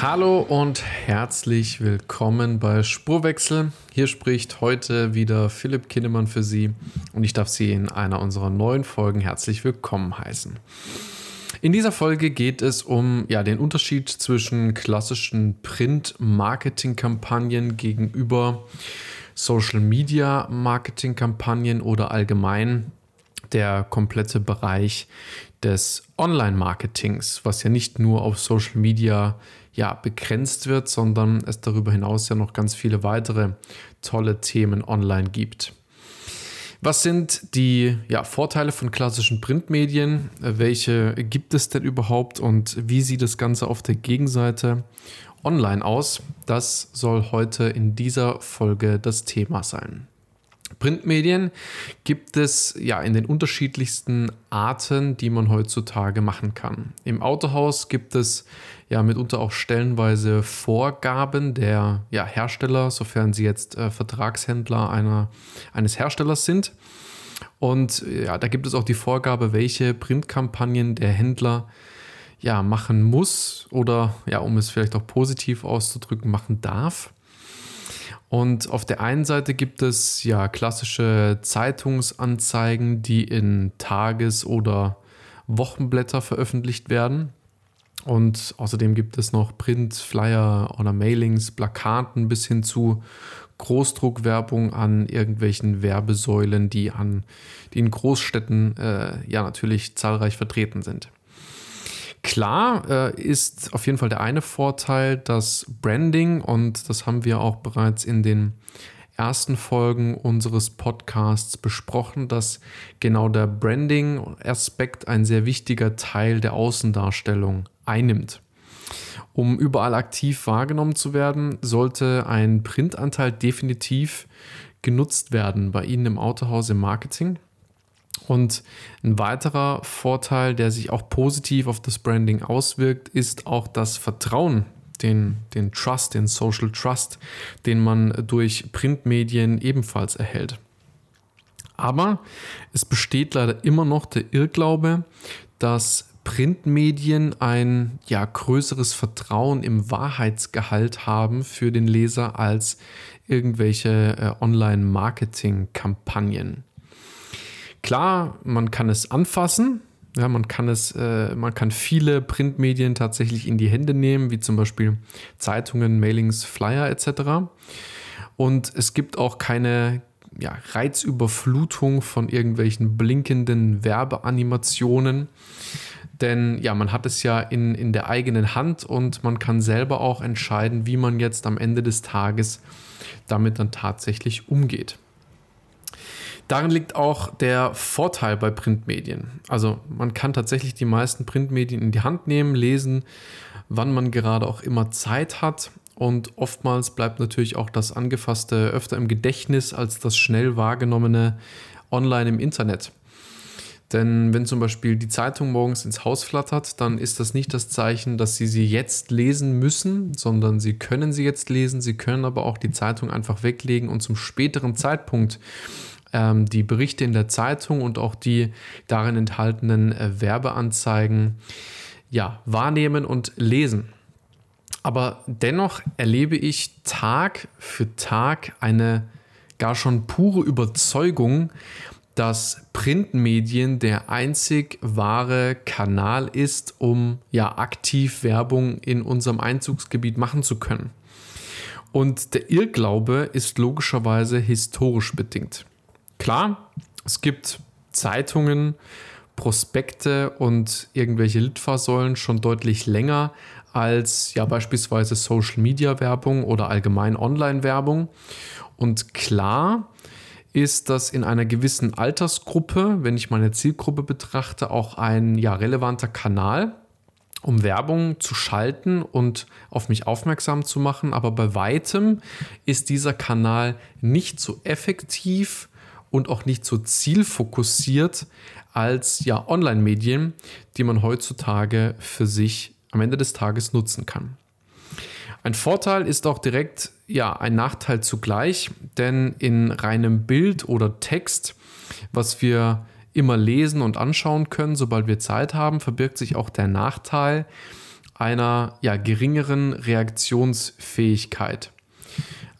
Hallo und herzlich willkommen bei Spurwechsel. Hier spricht heute wieder Philipp Kinnemann für Sie und ich darf Sie in einer unserer neuen Folgen herzlich willkommen heißen. In dieser Folge geht es um ja, den Unterschied zwischen klassischen Print-Marketing-Kampagnen gegenüber Social-Media-Marketing-Kampagnen oder allgemein der komplette Bereich des Online-Marketings, was ja nicht nur auf Social Media ja, begrenzt wird, sondern es darüber hinaus ja noch ganz viele weitere tolle Themen online gibt. Was sind die ja, Vorteile von klassischen Printmedien? Welche gibt es denn überhaupt und wie sieht das Ganze auf der Gegenseite online aus? Das soll heute in dieser Folge das Thema sein. Printmedien gibt es ja in den unterschiedlichsten Arten, die man heutzutage machen kann. Im Autohaus gibt es ja mitunter auch stellenweise Vorgaben der ja, Hersteller, sofern sie jetzt äh, Vertragshändler einer, eines Herstellers sind. Und ja, da gibt es auch die Vorgabe, welche Printkampagnen der Händler ja machen muss oder ja, um es vielleicht auch positiv auszudrücken, machen darf. Und auf der einen Seite gibt es ja klassische Zeitungsanzeigen, die in Tages- oder Wochenblätter veröffentlicht werden. Und außerdem gibt es noch Print, Flyer oder Mailings, Plakaten bis hin zu Großdruckwerbung an irgendwelchen Werbesäulen, die, an, die in Großstädten äh, ja natürlich zahlreich vertreten sind. Klar äh, ist auf jeden Fall der eine Vorteil, das Branding, und das haben wir auch bereits in den ersten Folgen unseres Podcasts besprochen, dass genau der Branding-Aspekt ein sehr wichtiger Teil der Außendarstellung einnimmt. Um überall aktiv wahrgenommen zu werden, sollte ein Printanteil definitiv genutzt werden bei Ihnen im Autohaus im Marketing. Und ein weiterer Vorteil, der sich auch positiv auf das Branding auswirkt, ist auch das Vertrauen, den, den Trust, den Social Trust, den man durch Printmedien ebenfalls erhält. Aber es besteht leider immer noch der Irrglaube, dass Printmedien ein ja, größeres Vertrauen im Wahrheitsgehalt haben für den Leser als irgendwelche äh, Online-Marketing-Kampagnen. Klar, man kann es anfassen. Ja, man kann es, äh, man kann viele Printmedien tatsächlich in die Hände nehmen, wie zum Beispiel Zeitungen, Mailings, Flyer etc. Und es gibt auch keine ja, Reizüberflutung von irgendwelchen blinkenden Werbeanimationen. Denn ja, man hat es ja in, in der eigenen Hand und man kann selber auch entscheiden, wie man jetzt am Ende des Tages damit dann tatsächlich umgeht. Darin liegt auch der Vorteil bei Printmedien. Also man kann tatsächlich die meisten Printmedien in die Hand nehmen, lesen, wann man gerade auch immer Zeit hat. Und oftmals bleibt natürlich auch das Angefasste öfter im Gedächtnis als das schnell wahrgenommene online im Internet. Denn wenn zum Beispiel die Zeitung morgens ins Haus flattert, dann ist das nicht das Zeichen, dass Sie sie jetzt lesen müssen, sondern Sie können sie jetzt lesen. Sie können aber auch die Zeitung einfach weglegen und zum späteren Zeitpunkt ähm, die Berichte in der Zeitung und auch die darin enthaltenen äh, Werbeanzeigen ja, wahrnehmen und lesen. Aber dennoch erlebe ich Tag für Tag eine gar schon pure Überzeugung, dass Printmedien der einzig wahre Kanal ist, um ja aktiv Werbung in unserem Einzugsgebiet machen zu können. Und der Irrglaube ist logischerweise historisch bedingt. Klar, es gibt Zeitungen, Prospekte und irgendwelche Litfaßsäulen schon deutlich länger als ja beispielsweise Social Media Werbung oder allgemein Online Werbung. Und klar ist das in einer gewissen Altersgruppe, wenn ich meine Zielgruppe betrachte, auch ein ja relevanter Kanal, um Werbung zu schalten und auf mich aufmerksam zu machen. Aber bei weitem ist dieser Kanal nicht so effektiv und auch nicht so zielfokussiert als ja, Online-Medien, die man heutzutage für sich am Ende des Tages nutzen kann. Ein Vorteil ist auch direkt ja ein Nachteil zugleich, denn in reinem Bild oder Text, was wir immer lesen und anschauen können, sobald wir Zeit haben, verbirgt sich auch der Nachteil einer ja, geringeren Reaktionsfähigkeit.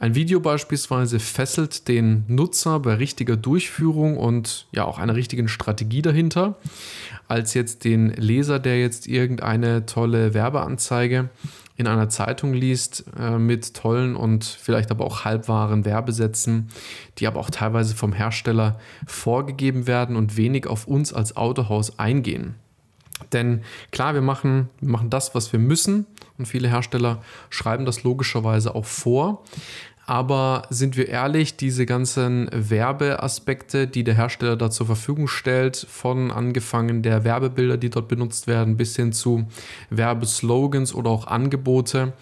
Ein Video beispielsweise fesselt den Nutzer bei richtiger Durchführung und ja auch einer richtigen Strategie dahinter, als jetzt den Leser, der jetzt irgendeine tolle Werbeanzeige in einer Zeitung liest äh, mit tollen und vielleicht aber auch halbwahren Werbesätzen, die aber auch teilweise vom Hersteller vorgegeben werden und wenig auf uns als Autohaus eingehen. Denn klar, wir machen, wir machen das, was wir müssen und viele Hersteller schreiben das logischerweise auch vor. Aber sind wir ehrlich, diese ganzen Werbeaspekte, die der Hersteller da zur Verfügung stellt, von angefangen der Werbebilder, die dort benutzt werden, bis hin zu Werbeslogans oder auch Angebote,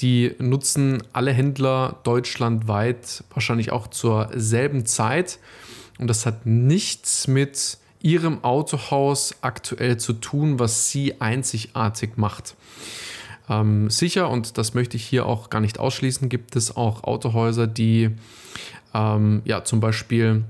die nutzen alle Händler deutschlandweit wahrscheinlich auch zur selben Zeit. Und das hat nichts mit ihrem Autohaus aktuell zu tun, was sie einzigartig macht. Ähm, sicher, und das möchte ich hier auch gar nicht ausschließen, gibt es auch Autohäuser, die ähm, ja zum Beispiel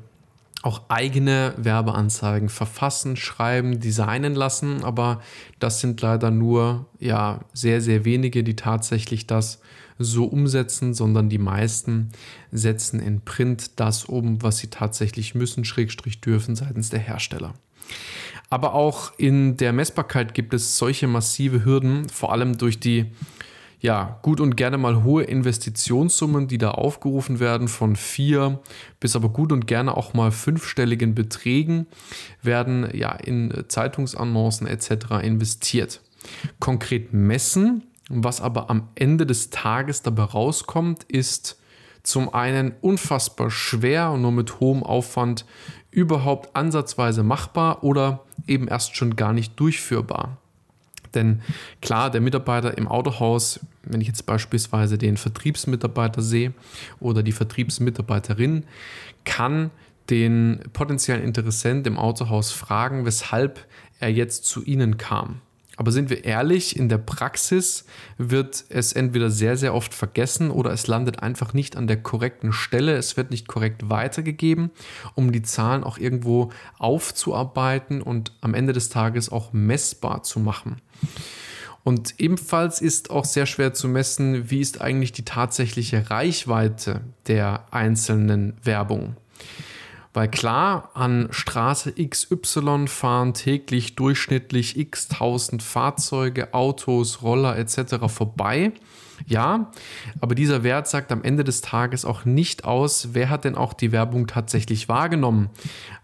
auch eigene Werbeanzeigen verfassen, schreiben, designen lassen, aber das sind leider nur ja sehr sehr wenige, die tatsächlich das so umsetzen, sondern die meisten setzen in Print das um, was sie tatsächlich müssen, Schrägstrich dürfen seitens der Hersteller. Aber auch in der Messbarkeit gibt es solche massive Hürden, vor allem durch die ja, gut und gerne mal hohe Investitionssummen, die da aufgerufen werden, von vier bis aber gut und gerne auch mal fünfstelligen Beträgen, werden ja in Zeitungsannoncen etc. investiert. Konkret messen, was aber am Ende des Tages dabei rauskommt, ist zum einen unfassbar schwer und nur mit hohem Aufwand überhaupt ansatzweise machbar oder eben erst schon gar nicht durchführbar. Denn klar, der Mitarbeiter im Autohaus, wenn ich jetzt beispielsweise den Vertriebsmitarbeiter sehe oder die Vertriebsmitarbeiterin, kann den potenziellen Interessent im Autohaus fragen, weshalb er jetzt zu Ihnen kam. Aber sind wir ehrlich, in der Praxis wird es entweder sehr, sehr oft vergessen oder es landet einfach nicht an der korrekten Stelle. Es wird nicht korrekt weitergegeben, um die Zahlen auch irgendwo aufzuarbeiten und am Ende des Tages auch messbar zu machen. Und ebenfalls ist auch sehr schwer zu messen, wie ist eigentlich die tatsächliche Reichweite der einzelnen Werbung. Weil klar, an Straße XY fahren täglich durchschnittlich x tausend Fahrzeuge, Autos, Roller etc. vorbei. Ja, aber dieser Wert sagt am Ende des Tages auch nicht aus, wer hat denn auch die Werbung tatsächlich wahrgenommen,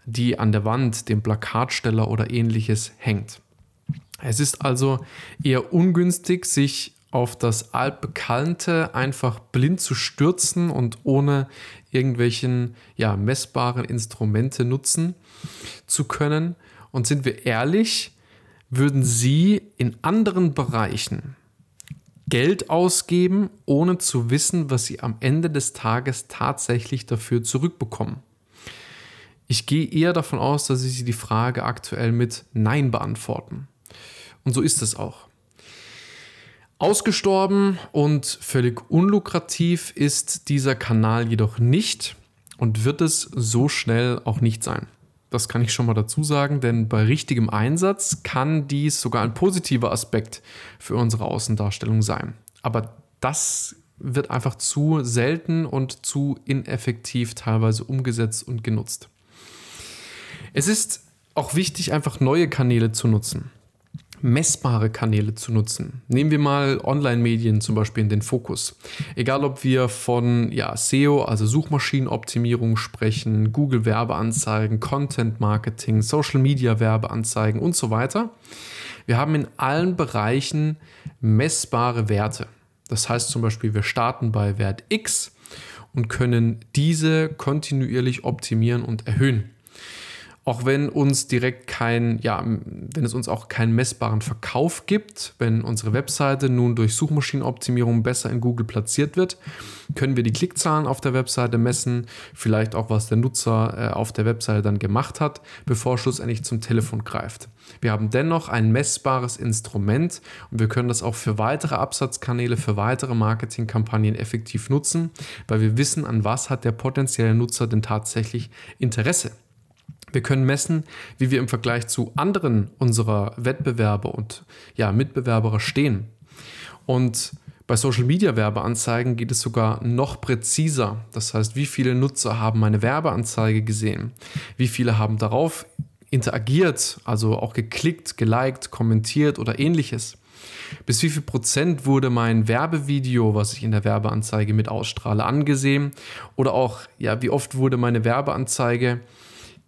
die an der Wand, dem Plakatsteller oder ähnliches hängt. Es ist also eher ungünstig, sich auf das altbekannte einfach blind zu stürzen und ohne irgendwelchen ja, messbaren Instrumente nutzen zu können. Und sind wir ehrlich, würden Sie in anderen Bereichen Geld ausgeben, ohne zu wissen, was Sie am Ende des Tages tatsächlich dafür zurückbekommen? Ich gehe eher davon aus, dass Sie die Frage aktuell mit Nein beantworten. Und so ist es auch. Ausgestorben und völlig unlukrativ ist dieser Kanal jedoch nicht und wird es so schnell auch nicht sein. Das kann ich schon mal dazu sagen, denn bei richtigem Einsatz kann dies sogar ein positiver Aspekt für unsere Außendarstellung sein. Aber das wird einfach zu selten und zu ineffektiv teilweise umgesetzt und genutzt. Es ist auch wichtig, einfach neue Kanäle zu nutzen messbare Kanäle zu nutzen. Nehmen wir mal Online-Medien zum Beispiel in den Fokus. Egal ob wir von ja, SEO, also Suchmaschinenoptimierung sprechen, Google Werbeanzeigen, Content Marketing, Social Media Werbeanzeigen und so weiter. Wir haben in allen Bereichen messbare Werte. Das heißt zum Beispiel, wir starten bei Wert X und können diese kontinuierlich optimieren und erhöhen. Auch wenn uns direkt kein, ja, wenn es uns auch keinen messbaren Verkauf gibt, wenn unsere Webseite nun durch Suchmaschinenoptimierung besser in Google platziert wird, können wir die Klickzahlen auf der Webseite messen, vielleicht auch was der Nutzer äh, auf der Webseite dann gemacht hat, bevor schlussendlich zum Telefon greift. Wir haben dennoch ein messbares Instrument und wir können das auch für weitere Absatzkanäle, für weitere Marketingkampagnen effektiv nutzen, weil wir wissen, an was hat der potenzielle Nutzer denn tatsächlich Interesse. Wir können messen, wie wir im Vergleich zu anderen unserer Wettbewerber und ja, Mitbewerber stehen. Und bei Social Media Werbeanzeigen geht es sogar noch präziser. Das heißt, wie viele Nutzer haben meine Werbeanzeige gesehen? Wie viele haben darauf interagiert, also auch geklickt, geliked, kommentiert oder ähnliches? Bis wie viel Prozent wurde mein Werbevideo, was ich in der Werbeanzeige mit ausstrahle, angesehen? Oder auch, ja, wie oft wurde meine Werbeanzeige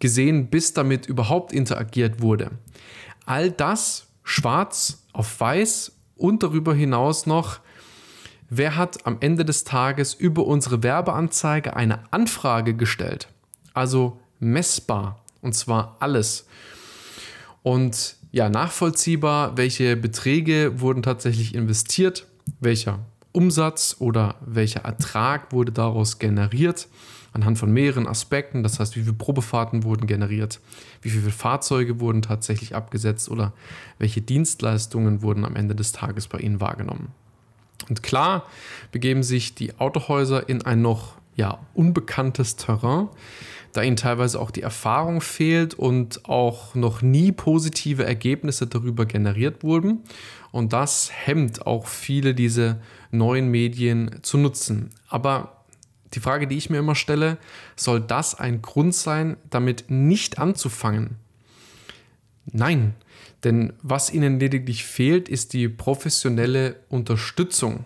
gesehen, bis damit überhaupt interagiert wurde. All das schwarz auf weiß und darüber hinaus noch, wer hat am Ende des Tages über unsere Werbeanzeige eine Anfrage gestellt. Also messbar und zwar alles. Und ja, nachvollziehbar, welche Beträge wurden tatsächlich investiert, welcher Umsatz oder welcher Ertrag wurde daraus generiert anhand von mehreren Aspekten. Das heißt, wie viele Probefahrten wurden generiert, wie viele Fahrzeuge wurden tatsächlich abgesetzt oder welche Dienstleistungen wurden am Ende des Tages bei Ihnen wahrgenommen. Und klar begeben sich die Autohäuser in ein noch ja, unbekanntes Terrain, da ihnen teilweise auch die Erfahrung fehlt und auch noch nie positive Ergebnisse darüber generiert wurden. Und das hemmt auch viele diese neuen Medien zu nutzen. Aber die Frage, die ich mir immer stelle, soll das ein Grund sein, damit nicht anzufangen? Nein, denn was ihnen lediglich fehlt, ist die professionelle Unterstützung.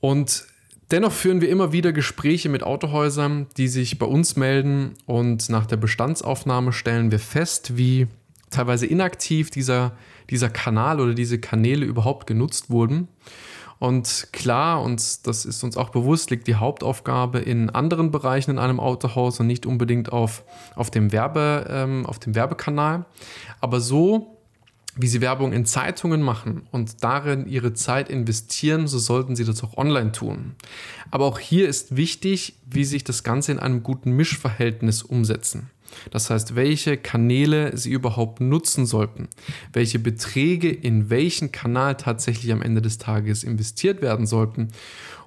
Und dennoch führen wir immer wieder Gespräche mit Autohäusern, die sich bei uns melden und nach der Bestandsaufnahme stellen wir fest, wie teilweise inaktiv dieser, dieser Kanal oder diese Kanäle überhaupt genutzt wurden. Und klar, und das ist uns auch bewusst, liegt die Hauptaufgabe in anderen Bereichen in einem Autohaus und nicht unbedingt auf, auf, dem, Werbe, ähm, auf dem Werbekanal. Aber so, wie sie Werbung in Zeitungen machen und darin ihre Zeit investieren, so sollten sie das auch online tun. Aber auch hier ist wichtig, wie sich das Ganze in einem guten Mischverhältnis umsetzen. Das heißt, welche Kanäle Sie überhaupt nutzen sollten, welche Beträge in welchen Kanal tatsächlich am Ende des Tages investiert werden sollten.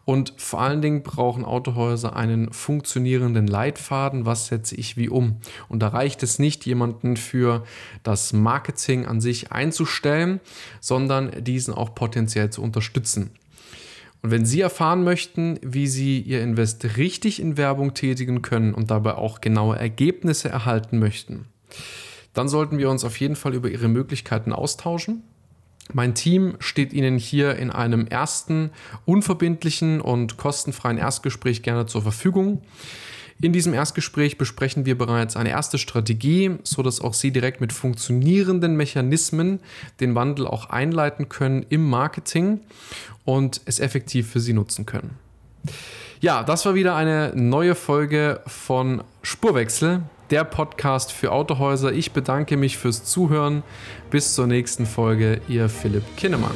Und vor allen Dingen brauchen Autohäuser einen funktionierenden Leitfaden. Was setze ich wie um? Und da reicht es nicht, jemanden für das Marketing an sich einzustellen, sondern diesen auch potenziell zu unterstützen. Und wenn Sie erfahren möchten, wie Sie Ihr Invest richtig in Werbung tätigen können und dabei auch genaue Ergebnisse erhalten möchten, dann sollten wir uns auf jeden Fall über Ihre Möglichkeiten austauschen. Mein Team steht Ihnen hier in einem ersten unverbindlichen und kostenfreien Erstgespräch gerne zur Verfügung. In diesem Erstgespräch besprechen wir bereits eine erste Strategie, sodass auch Sie direkt mit funktionierenden Mechanismen den Wandel auch einleiten können im Marketing und es effektiv für Sie nutzen können. Ja, das war wieder eine neue Folge von Spurwechsel, der Podcast für Autohäuser. Ich bedanke mich fürs Zuhören. Bis zur nächsten Folge, Ihr Philipp Kinnemann.